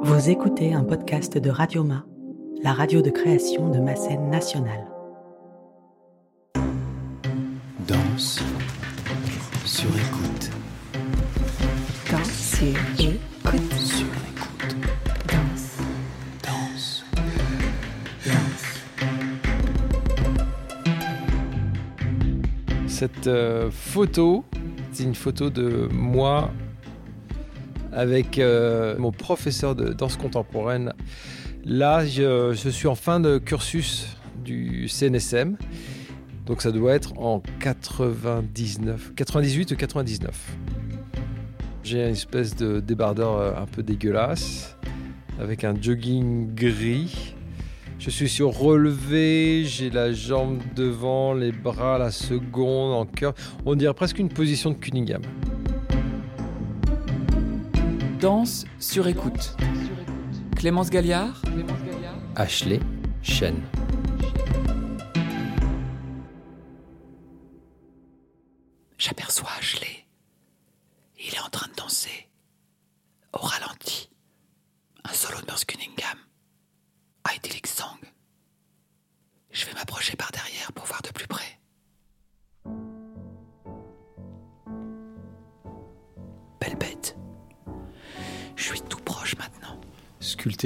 Vous écoutez un podcast de Radioma, la radio de création de ma scène nationale. Danse sur écoute. Danse sur écoute. Sur écoute. Danse. Danse. Cette euh, photo, c'est une photo de moi avec euh, mon professeur de danse contemporaine. Là, je, suis en fin de cursus du CNSM. Donc ça doit être en 99, 98 ou 99. J'ai une espèce de débardeur euh, un peu dégueulasse avec un jogging gris. Je suis sur relevé, j'ai la jambe devant, les bras, la seconde en cœur. On dirait presque une position de Cunningham. Danse sur écoute. Clémence Galliard Ashley Chen. J'aperçois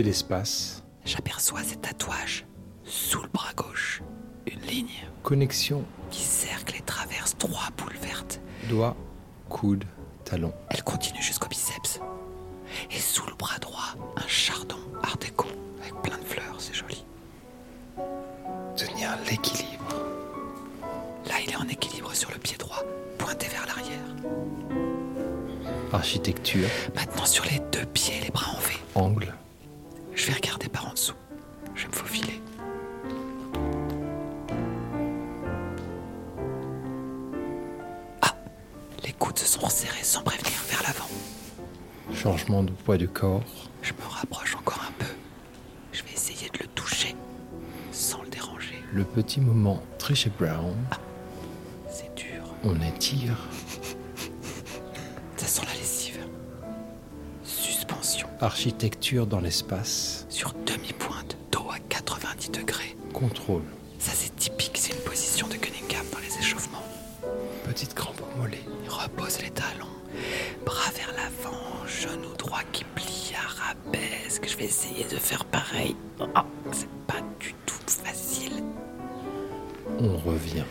L'espace. J'aperçois ces tatouages sous le bras gauche. Une ligne Connexion. qui cercle et traverse trois boules vertes. Doigt, coude, talon. Elle continue jusqu'au biceps. Et sous le bras droit, un chardon art déco avec plein de fleurs, c'est joli. Tenir l'équilibre. Là, il est en équilibre sur le pied droit, pointé vers l'arrière. Architecture. Maintenant sur les deux pieds, les bras en V. Angle. Je vais regarder par en dessous. Je vais me faufiler. Ah Les coudes se sont resserrés sans prévenir vers l'avant. Changement de poids du corps. Je me rapproche encore un peu. Je vais essayer de le toucher sans le déranger. Le petit moment Trish Brown. C'est dur. On étire. Architecture dans l'espace. sur demi-pointe, dos à 90 degrés. Contrôle. Ça c'est typique, c'est une position de Cunningham dans les échauffements. Petite crampe au mollet. Il repose les talons, bras vers l'avant, genou droit qui plie, arabesque. Je vais essayer de faire pareil. Ah, c'est pas du tout facile. On revient.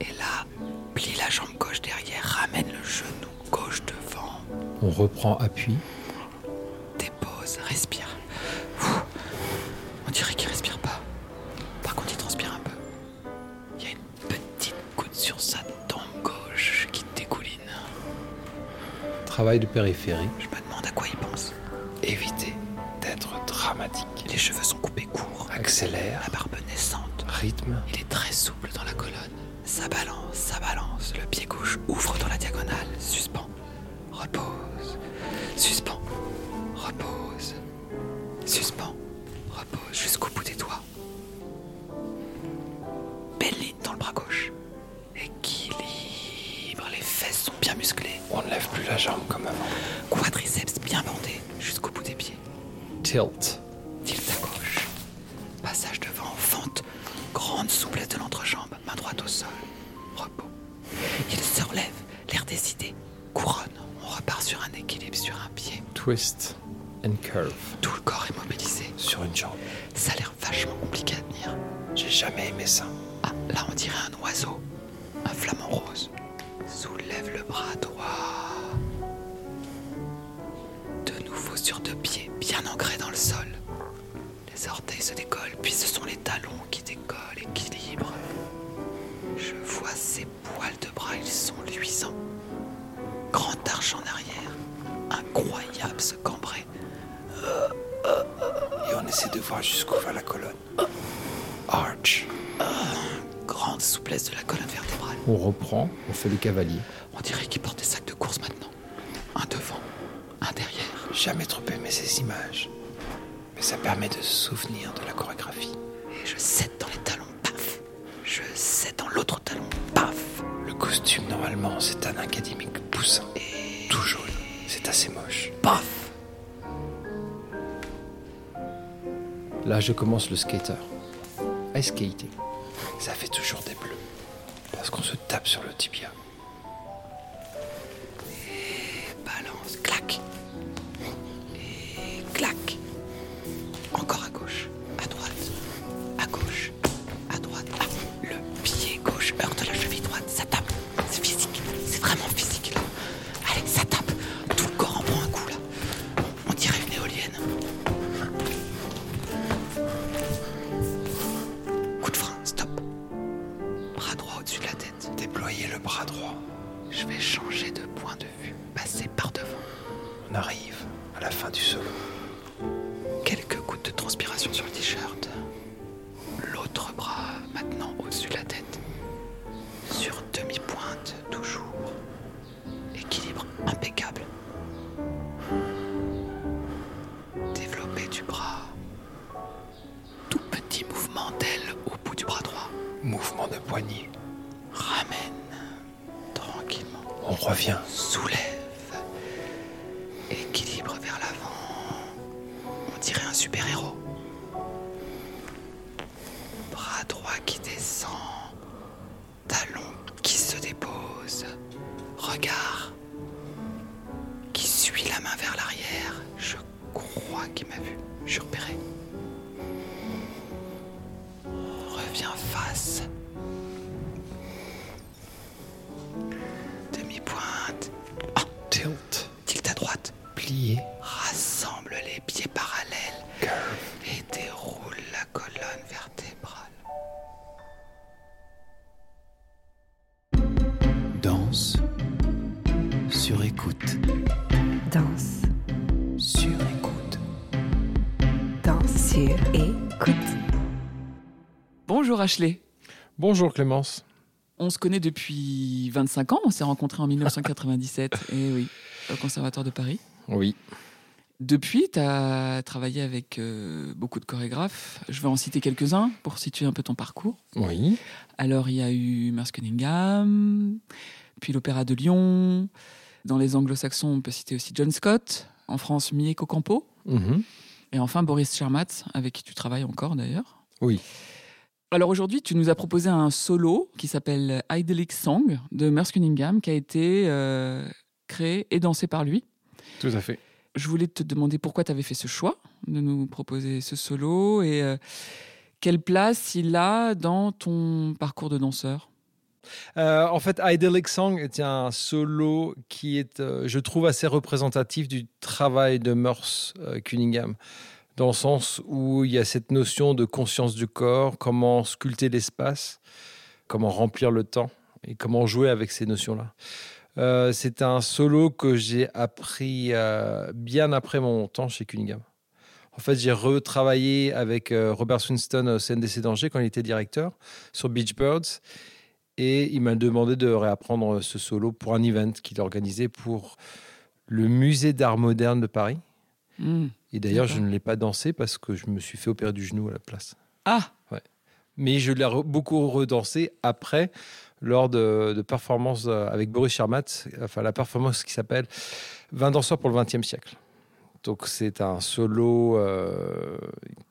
Et là, plie la jambe gauche derrière, ramène le genou gauche devant. On reprend appui. Travail de périphérie. Je me demande à quoi il pense. Éviter d'être dramatique. Les cheveux sont coupés courts. Accélère. La barbe naissante. Rythme. Il est très souple dans la colonne. Ça balance, ça balance. Le pied gauche ouvre Repos. Il se relève, l'air décidé. Couronne. On repart sur un équilibre sur un pied. Twist and curve. Tout le corps est mobilisé. Sur une jambe. Ça a l'air vachement compliqué à tenir. J'ai jamais aimé ça. Ah, là on dirait un oiseau. Un flamant rose. Soulève le bras droit. De nouveau sur deux pieds, bien ancrés dans le sol. Les orteils se décollent, puis ce sont les talons qui décollent. Je vois ses poils de bras, ils sont luisants. Grand arche en arrière. Incroyable ce cambré. Et on essaie de voir jusqu'où va la colonne. Arch. Grande souplesse de la colonne vertébrale. On reprend, on fait le cavalier. On dirait qu'il porte des sacs de course maintenant. Un devant, un derrière. Jamais trop aimé ces images. Mais ça permet de se souvenir de la chorégraphie. Et je cède dans les costume, normalement, c'est un académique poussant. Tout jaune. C'est assez moche. Paf Là, je commence le skater. Ice skating. Ça fait toujours des bleus. Parce qu'on se tape sur le tibia. Balance, clac. Qu'il m'a vu. Je suis repéré. Reviens face. Ashley. Bonjour Clémence. On se connaît depuis 25 ans. On s'est rencontrés en 1997. Et oui, au Conservatoire de Paris. Oui. Depuis, tu as travaillé avec euh, beaucoup de chorégraphes. Je vais en citer quelques-uns pour situer un peu ton parcours. Oui. Alors, il y a eu Merce Cunningham, puis l'Opéra de Lyon. Dans les anglo-saxons, on peut citer aussi John Scott. En France, Mieko Campo. Mhm. Et enfin, Boris Charmat, avec qui tu travailles encore d'ailleurs. Oui. Alors aujourd'hui, tu nous as proposé un solo qui s'appelle Idyllic Song de Merce Cunningham, qui a été euh, créé et dansé par lui. Tout à fait. Je voulais te demander pourquoi tu avais fait ce choix de nous proposer ce solo et euh, quelle place il a dans ton parcours de danseur? Euh, en fait, Idyllic Song est un solo qui est, je trouve, assez représentatif du travail de Merce Cunningham, dans le sens où il y a cette notion de conscience du corps, comment sculpter l'espace, comment remplir le temps et comment jouer avec ces notions-là. Euh, c'est un solo que j'ai appris euh, bien après mon temps chez Cunningham. En fait, j'ai retravaillé avec euh, Robert Swinston au CNDC d'Angers quand il était directeur sur Beach Birds. Et il m'a demandé de réapprendre ce solo pour un event qu'il organisait pour le musée d'art moderne de Paris. Hmm. Et d'ailleurs, je ne l'ai pas dansé parce que je me suis fait opérer du genou à la place. Ah, Mais je l'ai re- beaucoup redansé après, lors de, de performances euh, avec Boris Charmat, enfin la performance qui s'appelle 20 danseurs pour le 20e siècle. Donc c'est un solo euh,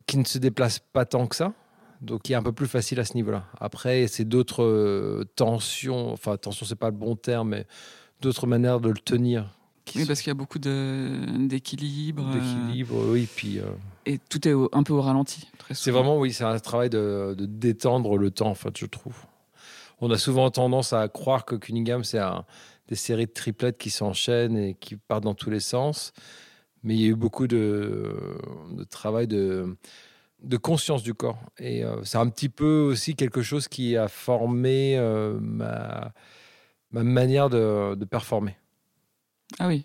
qui ne se déplace pas tant que ça, donc qui est un peu plus facile à ce niveau-là. Après, c'est d'autres euh, tensions, enfin tension c'est pas le bon terme, mais d'autres manières de le tenir. Qui oui, sont- parce qu'il y a beaucoup d'équilibre. euh, d'équilibre, oui, puis euh, et tout est au- un peu au ralenti. C'est vraiment, oui, c'est un travail de, de détendre le temps, en fait, je trouve. On a souvent tendance à croire que Cunningham, c'est des séries de triplettes qui s'enchaînent et qui partent dans tous les sens. Mais il y a eu beaucoup de, de travail de, de conscience du corps. Et euh, c'est un petit peu aussi quelque chose qui a formé euh, ma, ma manière de, de performer. Ah oui.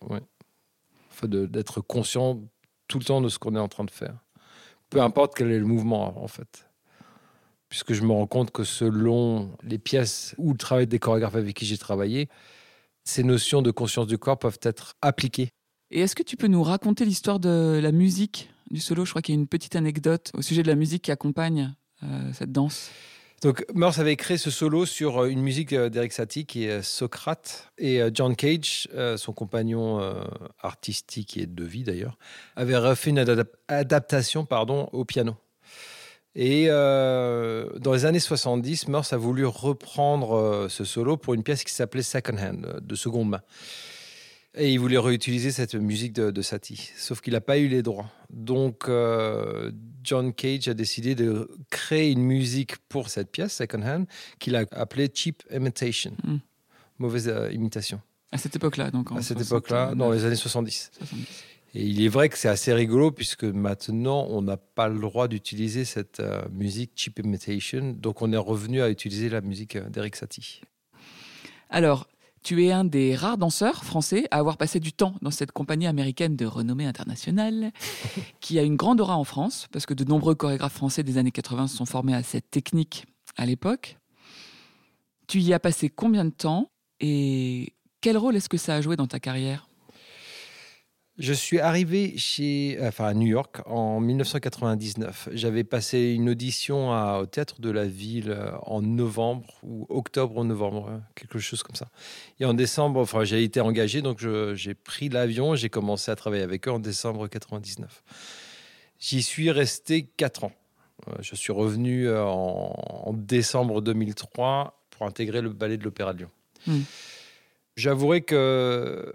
Enfin, de- d'être conscient tout le temps de ce qu'on est en train de faire. Peu importe quel est le mouvement, en fait. Puisque je me rends compte que selon les pièces ou le travail des chorégraphes avec qui j'ai travaillé, ces notions de conscience du corps peuvent être appliquées. Et est-ce que tu peux nous raconter l'histoire de la musique du solo? Je crois qu'il y a une petite anecdote au sujet de la musique qui accompagne euh, cette danse. Donc, Morse avait créé ce solo sur euh, une musique euh, d'Eric Satie qui est euh, Socrate. Et John Cage, son compagnon artistique et de vie d'ailleurs, avait refait une adap- adaptation pardon, au piano. Et dans les années 70, Morse a voulu reprendre ce solo pour une pièce qui s'appelait Second Hand, de seconde main. Et il voulait réutiliser cette musique de, de Satie, sauf qu'il n'a pas eu les droits. Donc euh, John Cage a décidé de créer une musique pour cette pièce, Second Hand, qu'il a appelée Cheap Imitation, Mm. mauvaise euh, imitation. À cette époque-là, donc. en À cette 69, époque-là, dans les années 70. 70. Et il est vrai que c'est assez rigolo puisque maintenant, on n'a pas le droit d'utiliser cette euh, musique cheap imitation. Donc, on est revenu à utiliser la musique d'Eric Satie. Alors, tu es un des rares danseurs français à avoir passé du temps dans cette compagnie américaine de renommée internationale, qui a une grande aura en France, parce que de nombreux chorégraphes français des années 80 se sont formés à cette technique à l'époque. Tu y as passé combien de temps et quel rôle est-ce que ça a joué dans ta carrière? Je suis arrivé chez, enfin, à New York en 1999. J'avais passé une audition à- au théâtre de la ville euh, en novembre ou octobre ou novembre, quelque chose comme ça. Et en décembre, enfin, j'ai été engagé, donc j'ai pris l'avion, j'ai commencé à travailler avec eux en décembre 99. J'y suis resté quatre ans. Euh, Je suis revenu euh, en, en décembre 2003 pour intégrer le ballet de l'Opéra de Lyon. Hmm. J'avouerai que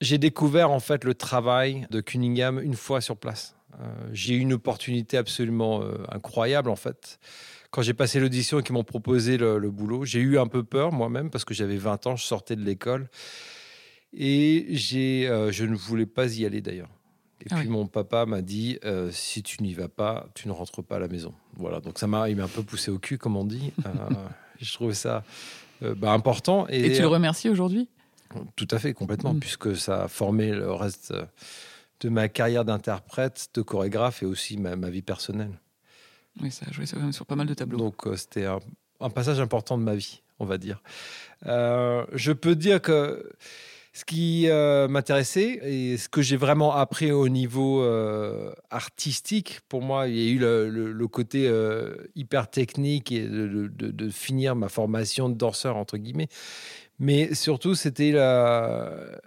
j'ai découvert en fait le travail de Cunningham une fois sur place. Euh, j'ai eu une opportunité absolument euh, incroyable en fait. Quand j'ai passé l'audition et qu'ils m'ont proposé le, le boulot, j'ai eu un peu peur moi-même parce que j'avais 20 ans, je sortais de l'école et j'ai, euh, je ne voulais pas y aller d'ailleurs. Et Ah puis oui. mon papa m'a dit si tu n'y vas pas, tu ne rentres pas à la maison. Voilà, donc ça m'a, il m'a un peu poussé au cul comme on dit. Je trouvais ça bah, important et, Et tu le remercies aujourd'hui? Tout à fait, complètement, Mm. puisque ça a formé le reste euh, de ma carrière d'interprète, de chorégraphe et aussi ma, ma vie personnelle. Oui, ça a joué sur, sur pas mal de tableaux. Donc euh, c'était un, un passage important de ma vie, on va dire. Euh, je peux dire que ce qui euh, m'intéressait et ce que j'ai vraiment appris au niveau euh, artistique, pour moi, il y a eu le, le- le côté euh, hyper technique et de, de- de finir ma formation de danseur, entre guillemets. Mais surtout, c'était la,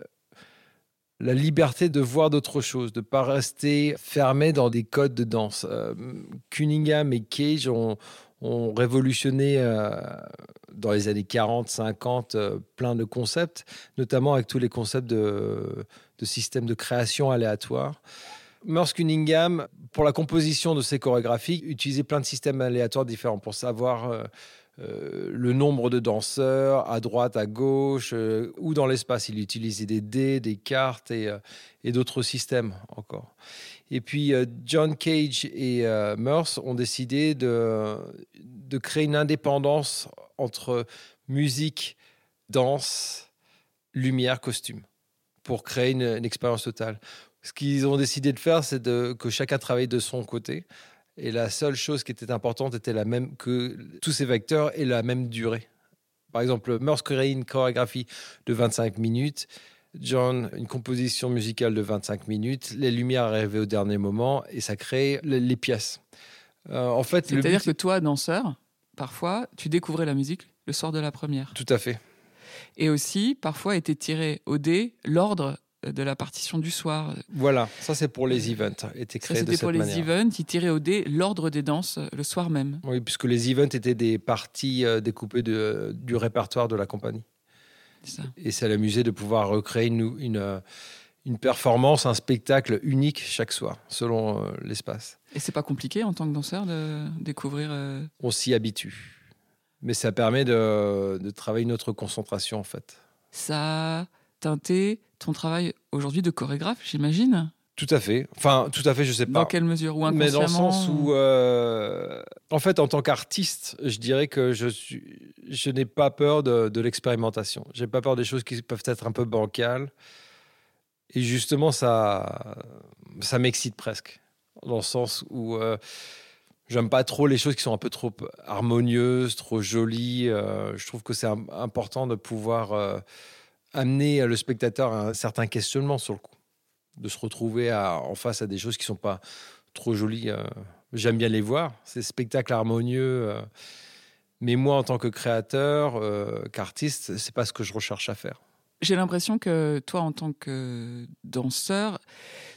liberté de voir d'autres choses, de ne pas rester fermé dans des codes de danse. Euh, Cunningham et Cage ont, ont révolutionné euh, dans les années 40, 50 euh, plein de concepts, notamment avec tous les concepts de, de systèmes de création aléatoire. Merce Cunningham, pour la composition de ses chorégraphies, utilisait plein de systèmes aléatoires différents pour savoir euh, le nombre de danseurs à droite, à gauche, euh, ou dans l'espace. Il utilisait des dés, des cartes et, euh, et d'autres systèmes encore. Et puis John Cage et Merce ont décidé de, créer une indépendance entre musique, danse, lumière, costume, pour créer une, expérience totale. Ce qu'ils ont décidé de faire, c'est que chacun travaille de son côté. Et la seule chose qui était importante était la même que tous ces vecteurs aient la même durée. Par exemple, Merce créait une chorégraphie de 25 minutes, John une composition musicale de 25 minutes, les lumières arrivaient au dernier moment et ça crée les, les pièces. Euh, en fait, C'est-à-dire but- que toi, danseur, parfois, tu découvrais la musique le soir de la première. tout à fait. Et aussi, parfois, était tiré au dé l'ordre de la partition du soir. Voilà, ça c'est pour les events, était Ça, créé de c'était cette pour les events. Ils tiraient au dé l'ordre des danses euh, le soir même. Oui, puisque les events étaient des parties euh, découpées de- du répertoire de la compagnie. C'est ça. Et ça l'amusait de pouvoir recréer une, une, euh, une performance, un spectacle unique chaque soir, selon euh, l'espace. Et c'est pas compliqué en tant que danseur de découvrir. euh, On s'y habitue. Mais ça permet de, de travailler notre concentration, en fait. Ça a teinté ton travail aujourd'hui de chorégraphe, j'imagine? Tout à fait. Enfin, tout à fait, je sais pas. Dans quelle mesure? Ou Mais dans le inconsciemment sens où, euh, en fait, en tant qu'artiste, je dirais que je, suis, je n'ai pas peur de, de l'expérimentation. J'ai pas peur des choses qui peuvent être un peu bancales. Et justement, ça, ça m'excite presque. Dans le sens où euh, j'aime pas trop les choses qui sont un peu trop harmonieuses, trop jolies. Euh, je trouve que c'est im- important de pouvoir amener le spectateur à un certain questionnement sur le coup. De se retrouver en face à des choses qui sont pas trop jolies. euh, J'aime bien les voir, ces spectacles harmonieux. euh, mais moi, en tant que créateur, euh, qu'artiste, c'est pas ce que je recherche à faire. J'ai l'impression que toi, en tant que danseur,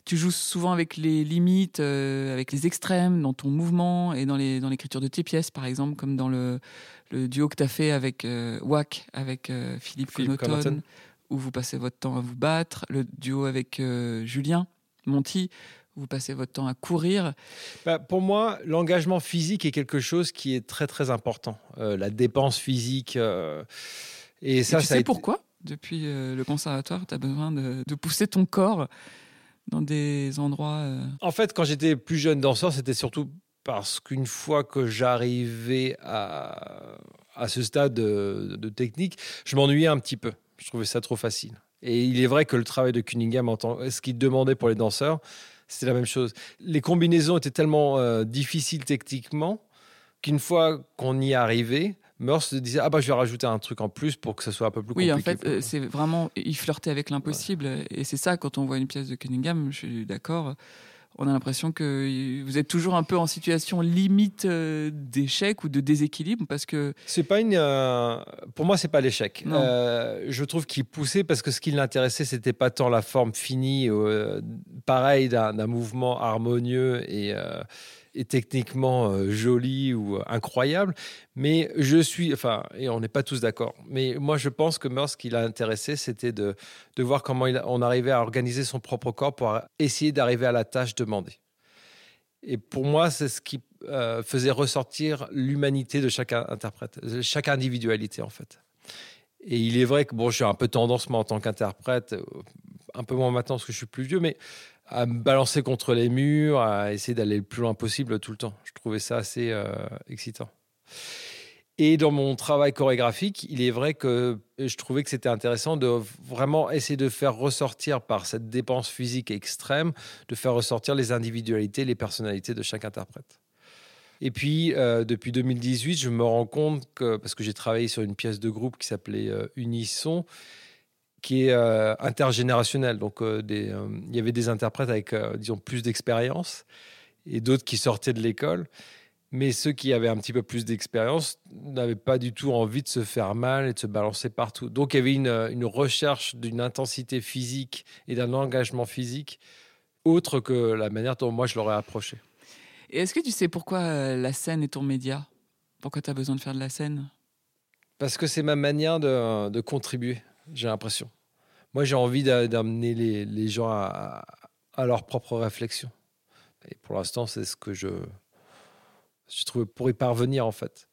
tu joues souvent avec les limites, euh, avec les extrêmes dans ton mouvement et dans l'écriture de tes pièces, par exemple, comme dans le, le duo que tu as fait avec euh, Wack, avec euh, Philippe, Philippe où vous passez votre temps à vous battre, le duo avec euh, Julien Monti, où vous passez votre temps à courir. Bah, pour moi, l'engagement physique est quelque chose qui est très très important. Euh, la dépense physique. et Et ça, tu ça a sais été- pourquoi Depuis le conservatoire, tu as besoin de, de pousser ton corps dans des endroits... euh, En fait, quand j'étais plus jeune danseur, c'était surtout parce qu'une fois que j'arrivais à, à ce stade de, de technique, je m'ennuyais un petit peu. Je trouvais ça trop facile. Et il est vrai que le travail de Cunningham, en tant, ce qu'il demandait pour les danseurs, c'était la même chose. Les combinaisons étaient tellement euh, difficiles techniquement qu'une fois qu'on y arrivait, Meurs se disait ah bah je vais rajouter un truc en plus pour que ça soit un peu plus Oui, compliqué. en fait, euh, c'est vraiment. Il flirtait avec l'impossible. Et c'est ça, quand on voit une pièce de Cunningham, je suis d'accord. On a l'impression que vous êtes toujours un peu en situation limite euh, d'échec ou de déséquilibre parce que. C'est pas une. euh, pour moi, c'est pas l'échec. Euh, je trouve qu'il poussait parce que ce qui l'intéressait, c'était pas tant la forme finie, euh, pareil d'un d'un mouvement harmonieux et, techniquement euh, joli ou euh, incroyable. Mais je suis, enfin, et on n'est pas tous d'accord. Mais moi, je pense que Meurs, ce qui l'a intéressé, c'était de, de voir comment on arrivait à organiser son propre corps pour essayer d'arriver à la tâche demandée. Et pour moi, c'est ce qui euh, faisait ressortir l'humanité de chaque interprète, chaque individualité en fait. Et il est vrai que bon, je suis un peu tendance moi en tant qu'interprète, un peu moins maintenant parce que je suis plus vieux, mais à me balancer contre les murs, à essayer d'aller le plus loin possible tout le temps. Je trouvais ça assez euh, excitant. Et dans mon travail chorégraphique, il est vrai que je trouvais que c'était intéressant de vraiment essayer de faire ressortir par cette dépense physique extrême, de faire ressortir les individualités, les personnalités de chaque interprète. Et puis, euh, depuis 2018, je me rends compte que, parce que j'ai travaillé sur une pièce de groupe qui s'appelait euh, Unisson, qui est euh, intergénérationnelle. Donc, euh, des, euh, il y avait des interprètes avec, disons, plus d'expérience et d'autres qui sortaient de l'école. Mais ceux qui avaient un petit peu plus d'expérience n'avaient pas du tout envie de se faire mal et de se balancer partout. Donc, il y avait une, une recherche d'une intensité physique et d'un engagement physique autre que la manière dont moi je l'aurais approché. Et est-ce que tu sais pourquoi la scène est ton média? Pourquoi tu as besoin de faire de la scène? Parce que c'est ma manière de, de contribuer, j'ai l'impression. Moi, j'ai envie d'a- d'amener les, gens à, leur propre réflexion. Et pour l'instant, c'est ce que je, je trouve pour y parvenir, en fait.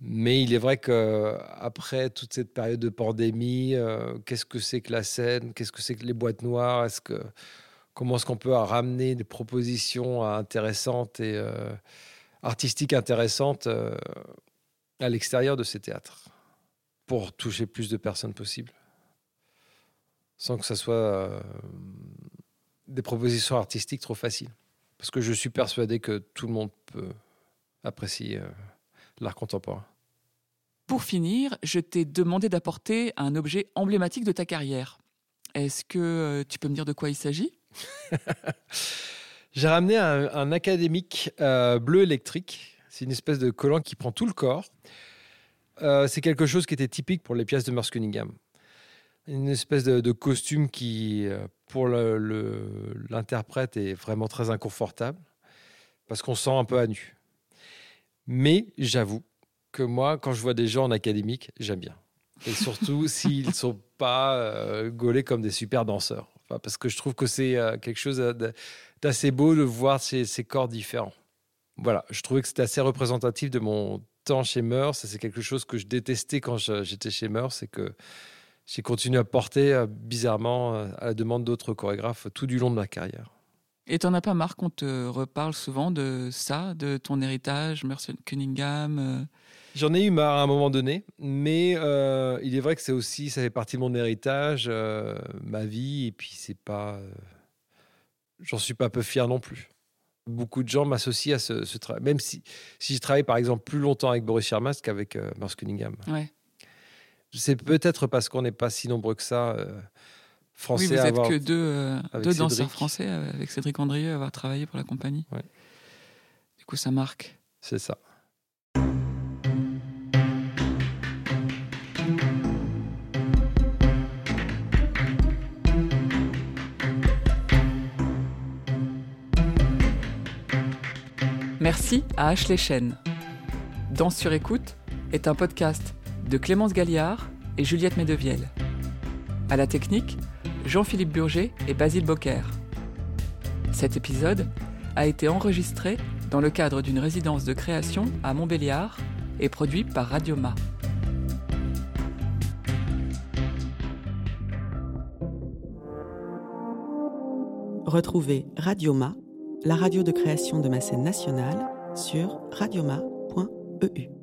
Mais il est vrai qu'après toute cette période de pandémie, euh, qu'est-ce que c'est que la scène? Qu'est-ce que c'est que les boîtes noires? Que, Comment est-ce qu'on peut ramener des propositions intéressantes et euh, artistiques intéressantes euh, à l'extérieur de ces théâtres? Pour toucher plus de personnes possible sans que ça soit euh, des propositions artistiques trop faciles. Parce que je suis persuadé que tout le monde peut apprécier euh, l'art contemporain. Pour finir, je t'ai demandé d'apporter un objet emblématique de ta carrière. Est-ce que euh, tu peux me dire de quoi il s'agit? J'ai ramené un, un académique euh, bleu électrique. C'est une espèce de collant qui prend tout le corps. Euh, c'est quelque chose qui était typique pour les pièces de Merce Cunningham. Une espèce de, de costume qui, euh, pour le- le- l'interprète, est vraiment très inconfortable parce qu'on se sent un peu à nu. Mais j'avoue que moi, quand je vois des gens en académique, j'aime bien. Et surtout s'ils ne sont pas euh, gaulés comme des super danseurs. Enfin, parce que je trouve que c'est euh, quelque chose d'assez beau de voir ces, ces corps différents. Voilà, je trouvais que c'était assez représentatif de mon temps chez Meurs. Et C'est quelque chose que je détestais quand j'étais chez Meurs, c'est que j'ai continué à porter euh, bizarrement euh, à la demande d'autres chorégraphes tout du long de ma carrière. Et t'en as pas marre qu'on te reparle souvent de ça, de ton héritage, Mercer Cunningham euh, J'en ai eu marre à un moment donné, mais euh, il est vrai que c'est aussi, ça fait partie de mon héritage, euh, ma vie, et puis c'est pas, euh, j'en suis pas peu fier non plus. Beaucoup de gens m'associent à ce, ce travail, même si, si je travaille par exemple plus longtemps avec Boris Shermas qu'avec Merce Cunningham. Ouais. C'est peut-être parce qu'on n'est pas si nombreux que ça. Euh, français oui, vous que deux, euh, danseurs français euh, avec Cédric Andrieux à avoir travaillé pour la compagnie. Du coup, ça marque. C'est ça. Merci à Ashley Chen. Danse sur écoute est un podcast de Clémence Galliard et Juliette Medevielle. À la technique, Jean-Philippe Burger et Basile Bocquer. Cet épisode a été enregistré dans le cadre d'une résidence de création à Montbéliard et produit par Radioma. Retrouvez Radioma, la radio de création de ma scène nationale, sur radioma.eu.